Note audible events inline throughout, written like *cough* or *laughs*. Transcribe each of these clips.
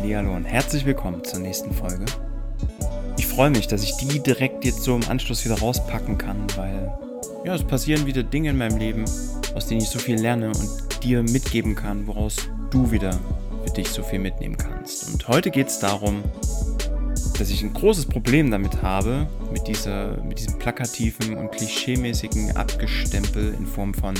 Hallihallo und herzlich willkommen zur nächsten Folge. Ich freue mich, dass ich die direkt jetzt so im Anschluss wieder rauspacken kann, weil ja, es passieren wieder Dinge in meinem Leben, aus denen ich so viel lerne und dir mitgeben kann, woraus du wieder für dich so viel mitnehmen kannst. Und heute geht es darum, dass ich ein großes Problem damit habe, mit, dieser, mit diesem plakativen und klischeemäßigen Abgestempel in Form von,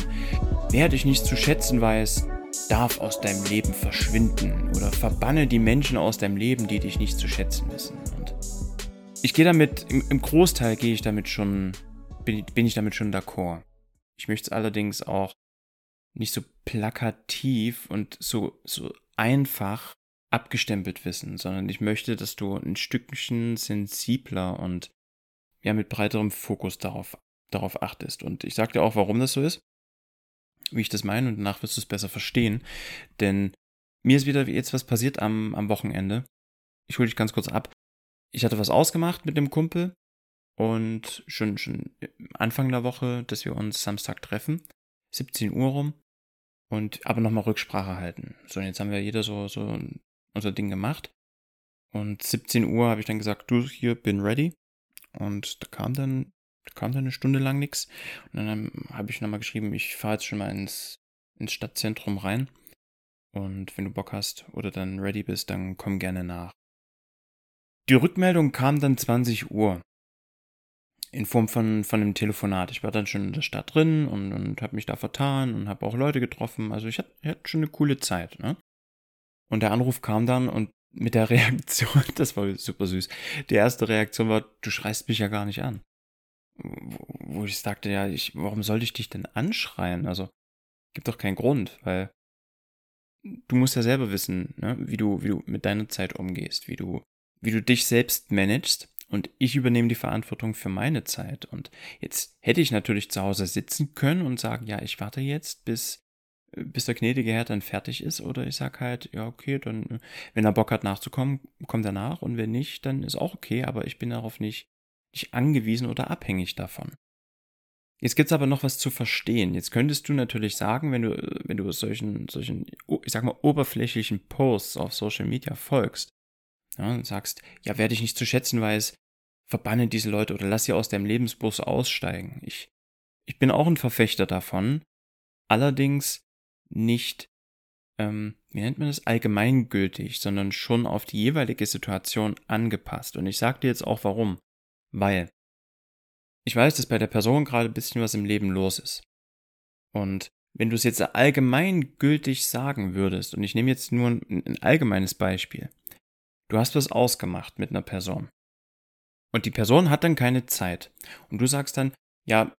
wer dich nicht zu schätzen weiß, darf aus deinem Leben verschwinden oder verbanne die Menschen aus deinem Leben, die dich nicht zu schätzen wissen. Und ich gehe damit, im, Großteil gehe ich damit schon, bin, bin ich damit schon d'accord. Ich möchte es allerdings auch nicht so plakativ und so, so einfach abgestempelt wissen, sondern ich möchte, dass du ein Stückchen sensibler und ja mit breiterem Fokus darauf, darauf achtest. Und ich sage dir auch, warum das so ist wie ich das meine und danach wirst du es besser verstehen. Denn mir ist wieder jetzt was passiert am, am Wochenende. Ich hole dich ganz kurz ab. Ich hatte was ausgemacht mit dem Kumpel und schon, schon Anfang der Woche, dass wir uns Samstag treffen, 17 Uhr rum und aber nochmal Rücksprache halten. So, und jetzt haben wir jeder so, so unser Ding gemacht. Und 17 Uhr habe ich dann gesagt, du hier bin ready. Und da kam dann kam dann eine Stunde lang nichts. Und dann habe ich nochmal geschrieben, ich fahre jetzt schon mal ins, ins Stadtzentrum rein. Und wenn du Bock hast oder dann ready bist, dann komm gerne nach. Die Rückmeldung kam dann 20 Uhr. In Form von, von einem Telefonat. Ich war dann schon in der Stadt drin und, und habe mich da vertan und habe auch Leute getroffen. Also ich hatte, ich hatte schon eine coole Zeit. Ne? Und der Anruf kam dann und mit der *laughs* Reaktion, das war super süß. Die erste Reaktion war, du schreist mich ja gar nicht an wo ich sagte, ja, ich, warum sollte ich dich denn anschreien? Also, gibt doch keinen Grund, weil du musst ja selber wissen, ne, wie du, wie du mit deiner Zeit umgehst, wie du, wie du dich selbst managst. Und ich übernehme die Verantwortung für meine Zeit. Und jetzt hätte ich natürlich zu Hause sitzen können und sagen, ja, ich warte jetzt, bis, bis der gnädige Herr dann fertig ist. Oder ich sage halt, ja, okay, dann, wenn er Bock hat nachzukommen, kommt er nach. Und wenn nicht, dann ist auch okay. Aber ich bin darauf nicht nicht angewiesen oder abhängig davon. Jetzt gibt's aber noch was zu verstehen. Jetzt könntest du natürlich sagen, wenn du, wenn du solchen, solchen, ich sag mal, oberflächlichen Posts auf Social Media folgst, ja, und sagst, ja, wer dich nicht zu schätzen weiß, verbanne diese Leute oder lass sie aus deinem Lebensbus aussteigen. Ich, ich bin auch ein Verfechter davon, allerdings nicht, ähm, wie nennt man das, allgemeingültig, sondern schon auf die jeweilige Situation angepasst. Und ich sag dir jetzt auch warum. Weil ich weiß, dass bei der Person gerade ein bisschen was im Leben los ist. Und wenn du es jetzt allgemeingültig sagen würdest, und ich nehme jetzt nur ein, ein allgemeines Beispiel, du hast was ausgemacht mit einer Person. Und die Person hat dann keine Zeit. Und du sagst dann, ja,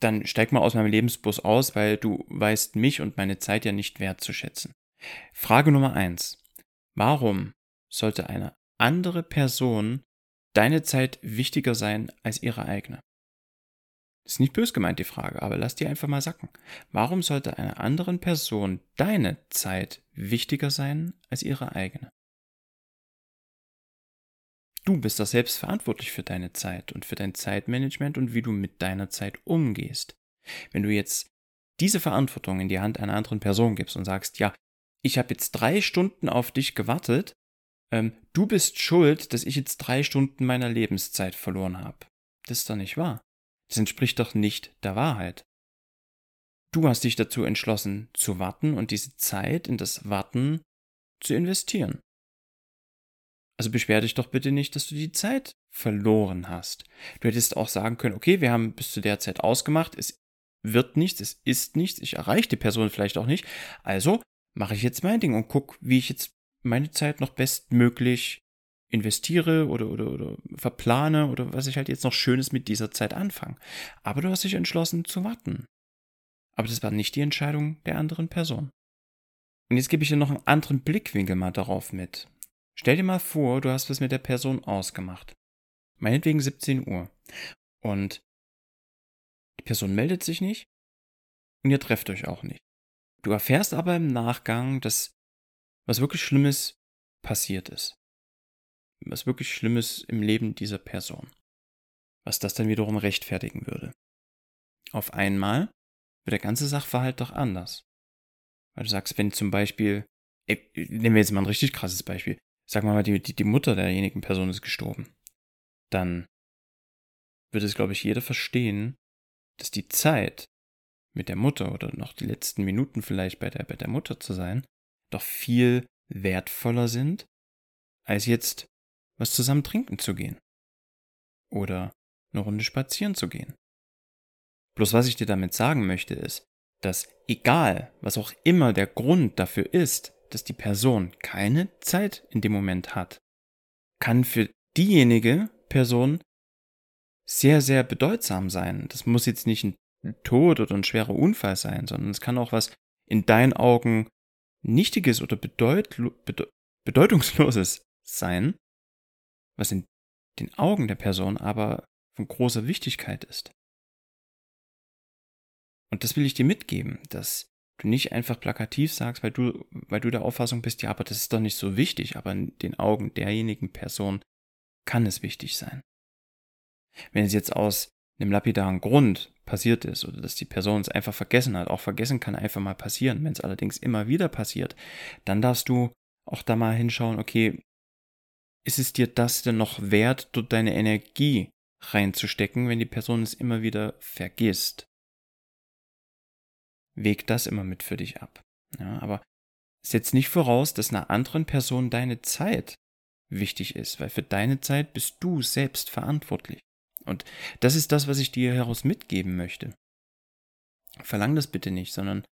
dann steig mal aus meinem Lebensbus aus, weil du weißt mich und meine Zeit ja nicht wertzuschätzen. Frage Nummer eins. Warum sollte eine andere Person deine Zeit wichtiger sein als ihre eigene? Ist nicht bös gemeint die Frage, aber lass die einfach mal sacken. Warum sollte einer anderen Person deine Zeit wichtiger sein als ihre eigene? Du bist doch selbst verantwortlich für deine Zeit und für dein Zeitmanagement und wie du mit deiner Zeit umgehst. Wenn du jetzt diese Verantwortung in die Hand einer anderen Person gibst und sagst, ja, ich habe jetzt drei Stunden auf dich gewartet, ähm, du bist schuld, dass ich jetzt drei Stunden meiner Lebenszeit verloren habe. Das ist doch nicht wahr. Das entspricht doch nicht der Wahrheit. Du hast dich dazu entschlossen, zu warten und diese Zeit in das Warten zu investieren. Also beschwer dich doch bitte nicht, dass du die Zeit verloren hast. Du hättest auch sagen können, okay, wir haben bis zu der Zeit ausgemacht, es wird nichts, es ist nichts, ich erreiche die Person vielleicht auch nicht, also mache ich jetzt mein Ding und guck, wie ich jetzt meine Zeit noch bestmöglich investiere oder, oder, oder verplane oder was ich halt jetzt noch Schönes mit dieser Zeit anfange. Aber du hast dich entschlossen zu warten. Aber das war nicht die Entscheidung der anderen Person. Und jetzt gebe ich dir noch einen anderen Blickwinkel mal darauf mit. Stell dir mal vor, du hast was mit der Person ausgemacht. Meinetwegen 17 Uhr. Und die Person meldet sich nicht und ihr trefft euch auch nicht. Du erfährst aber im Nachgang, dass was wirklich Schlimmes passiert ist. Was wirklich Schlimmes im Leben dieser Person. Was das dann wiederum rechtfertigen würde. Auf einmal wird der ganze Sachverhalt doch anders. Weil du sagst, wenn zum Beispiel, ey, nehmen wir jetzt mal ein richtig krasses Beispiel, sagen wir mal, die, die, die Mutter derjenigen Person ist gestorben, dann würde es, glaube ich, jeder verstehen, dass die Zeit mit der Mutter oder noch die letzten Minuten vielleicht bei der, bei der Mutter zu sein, doch viel wertvoller sind, als jetzt was zusammen trinken zu gehen. Oder eine Runde spazieren zu gehen. Bloß was ich dir damit sagen möchte ist, dass egal, was auch immer der Grund dafür ist, dass die Person keine Zeit in dem Moment hat, kann für diejenige Person sehr, sehr bedeutsam sein. Das muss jetzt nicht ein Tod oder ein schwerer Unfall sein, sondern es kann auch was in deinen Augen Nichtiges oder bedeut Bedeutungsloses sein, was in den Augen der Person aber von großer Wichtigkeit ist. Und das will ich dir mitgeben, dass du nicht einfach plakativ sagst, weil du, weil du der Auffassung bist, ja, aber das ist doch nicht so wichtig, aber in den Augen derjenigen Person kann es wichtig sein. Wenn es jetzt aus einem lapidaren Grund passiert ist oder dass die Person es einfach vergessen hat, auch vergessen kann einfach mal passieren, wenn es allerdings immer wieder passiert, dann darfst du auch da mal hinschauen, okay, ist es dir das denn noch wert, dort deine Energie reinzustecken, wenn die Person es immer wieder vergisst? Weg das immer mit für dich ab. Ja, aber setz nicht voraus, dass einer anderen Person deine Zeit wichtig ist, weil für deine Zeit bist du selbst verantwortlich. Und das ist das, was ich dir heraus mitgeben möchte. Verlang das bitte nicht, sondern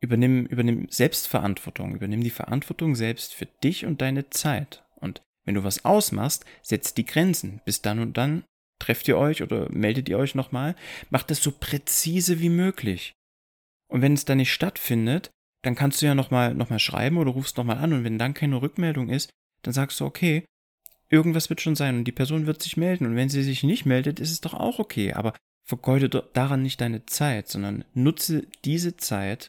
übernimm, übernimm Selbstverantwortung, übernimm die Verantwortung selbst für dich und deine Zeit. Und wenn du was ausmachst, setzt die Grenzen. Bis dann und dann trefft ihr euch oder meldet ihr euch nochmal. Macht das so präzise wie möglich. Und wenn es dann nicht stattfindet, dann kannst du ja nochmal noch mal schreiben oder rufst nochmal an. Und wenn dann keine Rückmeldung ist, dann sagst du, okay, irgendwas wird schon sein und die Person wird sich melden. Und wenn sie sich nicht meldet, ist es doch auch okay. Aber vergeude daran nicht deine Zeit, sondern nutze diese Zeit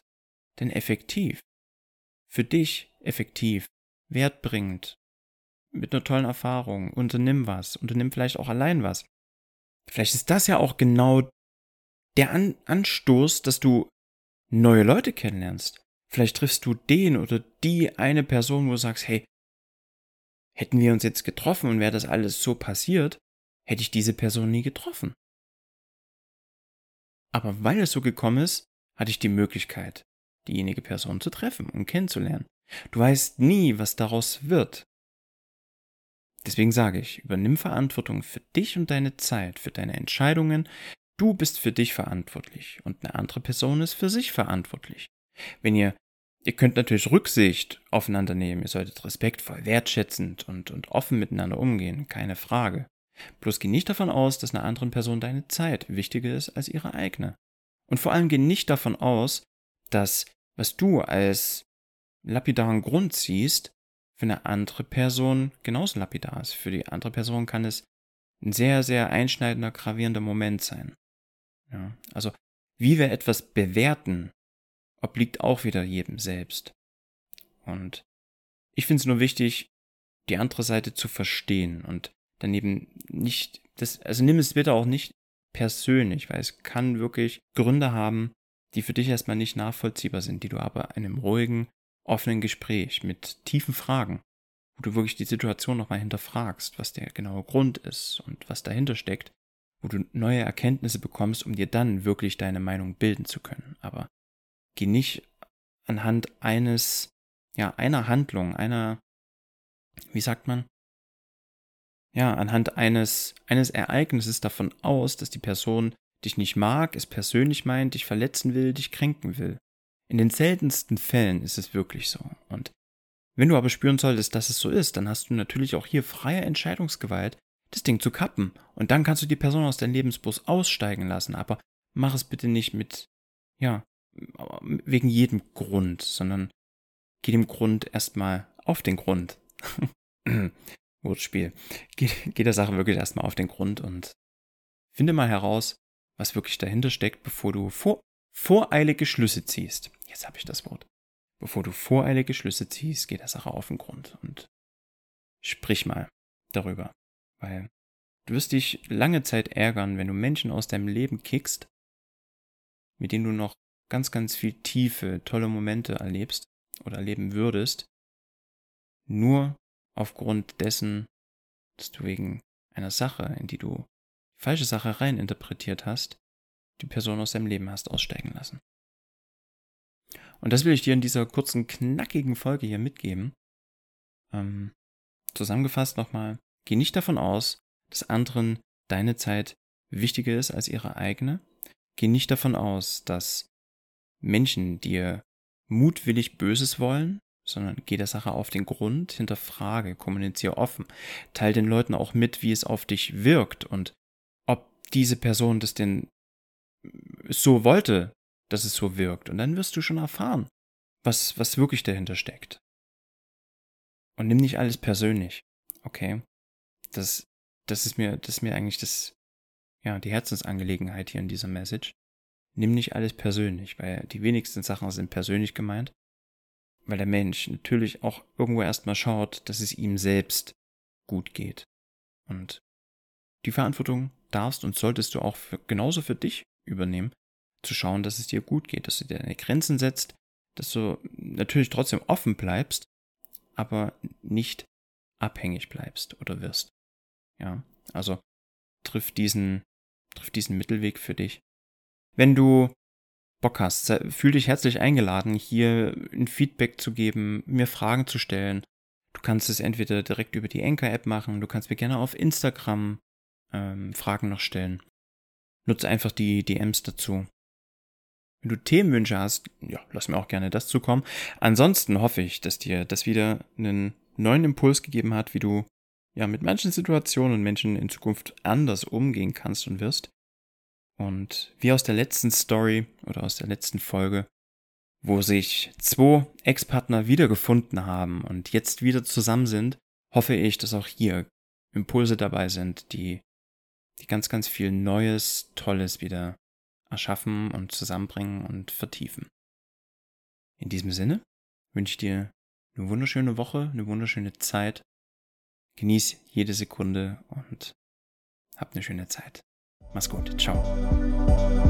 denn effektiv. Für dich effektiv, wertbringend, mit einer tollen Erfahrung. Unternimm was, unternimm vielleicht auch allein was. Vielleicht ist das ja auch genau der An Anstoß, dass du neue Leute kennenlernst. Vielleicht triffst du den oder die eine Person, wo du sagst, hey, hätten wir uns jetzt getroffen und wäre das alles so passiert, hätte ich diese Person nie getroffen. Aber weil es so gekommen ist, hatte ich die Möglichkeit, diejenige Person zu treffen und kennenzulernen. Du weißt nie, was daraus wird. Deswegen sage ich, übernimm Verantwortung für dich und deine Zeit, für deine Entscheidungen, Du bist für dich verantwortlich und eine andere Person ist für sich verantwortlich. Wenn ihr, ihr könnt natürlich Rücksicht aufeinander nehmen, ihr solltet respektvoll, wertschätzend und, und offen miteinander umgehen, keine Frage. Bloß geh nicht davon aus, dass einer anderen Person deine Zeit wichtiger ist als ihre eigene. Und vor allem geh nicht davon aus, dass was du als lapidaren Grund siehst, für eine andere Person genauso lapidar ist. Für die andere Person kann es ein sehr, sehr einschneidender, gravierender Moment sein. Ja, also wie wir etwas bewerten, obliegt auch wieder jedem selbst. Und ich finde es nur wichtig, die andere Seite zu verstehen und daneben nicht, das, also nimm es bitte auch nicht persönlich, weil es kann wirklich Gründe haben, die für dich erstmal nicht nachvollziehbar sind, die du aber in einem ruhigen, offenen Gespräch mit tiefen Fragen, wo du wirklich die Situation nochmal hinterfragst, was der genaue Grund ist und was dahinter steckt, wo du neue Erkenntnisse bekommst, um dir dann wirklich deine Meinung bilden zu können. Aber geh nicht anhand eines, ja, einer Handlung, einer, wie sagt man? Ja, anhand eines, eines Ereignisses davon aus, dass die Person dich nicht mag, es persönlich meint, dich verletzen will, dich kränken will. In den seltensten Fällen ist es wirklich so. Und wenn du aber spüren solltest, dass es so ist, dann hast du natürlich auch hier freie Entscheidungsgewalt, das Ding zu kappen. Und dann kannst du die Person aus deinem Lebensbus aussteigen lassen. Aber mach es bitte nicht mit, ja, wegen jedem Grund, sondern geh dem Grund erstmal auf den Grund. *clears throat* Wortspiel. Geh, geh der Sache wirklich erstmal auf den Grund und finde mal heraus, was wirklich dahinter steckt, bevor du vor, voreilige Schlüsse ziehst. Jetzt habe ich das Wort. Bevor du voreilige Schlüsse ziehst, geh der Sache auf den Grund und sprich mal darüber. Weil du wirst dich lange Zeit ärgern, wenn du Menschen aus deinem Leben kickst, mit denen du noch ganz, ganz viel tiefe, tolle Momente erlebst oder erleben würdest, nur aufgrund dessen, dass du wegen einer Sache, in die du die falsche Sache reininterpretiert hast, die Person aus deinem Leben hast aussteigen lassen. Und das will ich dir in dieser kurzen, knackigen Folge hier mitgeben. Ähm, zusammengefasst nochmal, geh nicht davon aus, dass anderen deine Zeit wichtiger ist als ihre eigene. Geh nicht davon aus, dass Menschen dir mutwillig Böses wollen, sondern geh der Sache auf den Grund, hinterfrage, kommuniziere offen, teil den Leuten auch mit, wie es auf dich wirkt und ob diese Person das denn so wollte, dass es so wirkt. Und dann wirst du schon erfahren, was, was wirklich dahinter steckt. Und nimm nicht alles persönlich, okay? Das, das ist mir, das ist mir eigentlich das, ja, die Herzensangelegenheit hier in dieser Message. Nimm nicht alles persönlich, weil die wenigsten Sachen sind persönlich gemeint. Weil der Mensch natürlich auch irgendwo erstmal schaut, dass es ihm selbst gut geht. Und die Verantwortung darfst und solltest du auch für, genauso für dich übernehmen, zu schauen, dass es dir gut geht, dass du dir deine Grenzen setzt, dass du natürlich trotzdem offen bleibst, aber nicht abhängig bleibst oder wirst. Ja, also triff diesen, triff diesen Mittelweg für dich. Wenn du Bock hast, fühl dich herzlich eingeladen, hier ein Feedback zu geben, mir Fragen zu stellen. Du kannst es entweder direkt über die Anchor-App machen, du kannst mir gerne auf Instagram ähm, Fragen noch stellen. Nutze einfach die DMs dazu. Wenn du Themenwünsche hast, ja, lass mir auch gerne das zukommen. Ansonsten hoffe ich, dass dir das wieder einen neuen Impuls gegeben hat, wie du ja mit manchen Situationen und Menschen in Zukunft anders umgehen kannst und wirst. Und wie aus der letzten Story oder aus der letzten Folge, wo sich zwei Ex-Partner wiedergefunden haben und jetzt wieder zusammen sind, hoffe ich, dass auch hier Impulse dabei sind, die, die ganz, ganz viel Neues, Tolles wieder erschaffen und zusammenbringen und vertiefen. In diesem Sinne wünsche ich dir eine wunderschöne Woche, eine wunderschöne Zeit. Genieß jede Sekunde und hab eine schöne Zeit. Mach's gut. Ciao.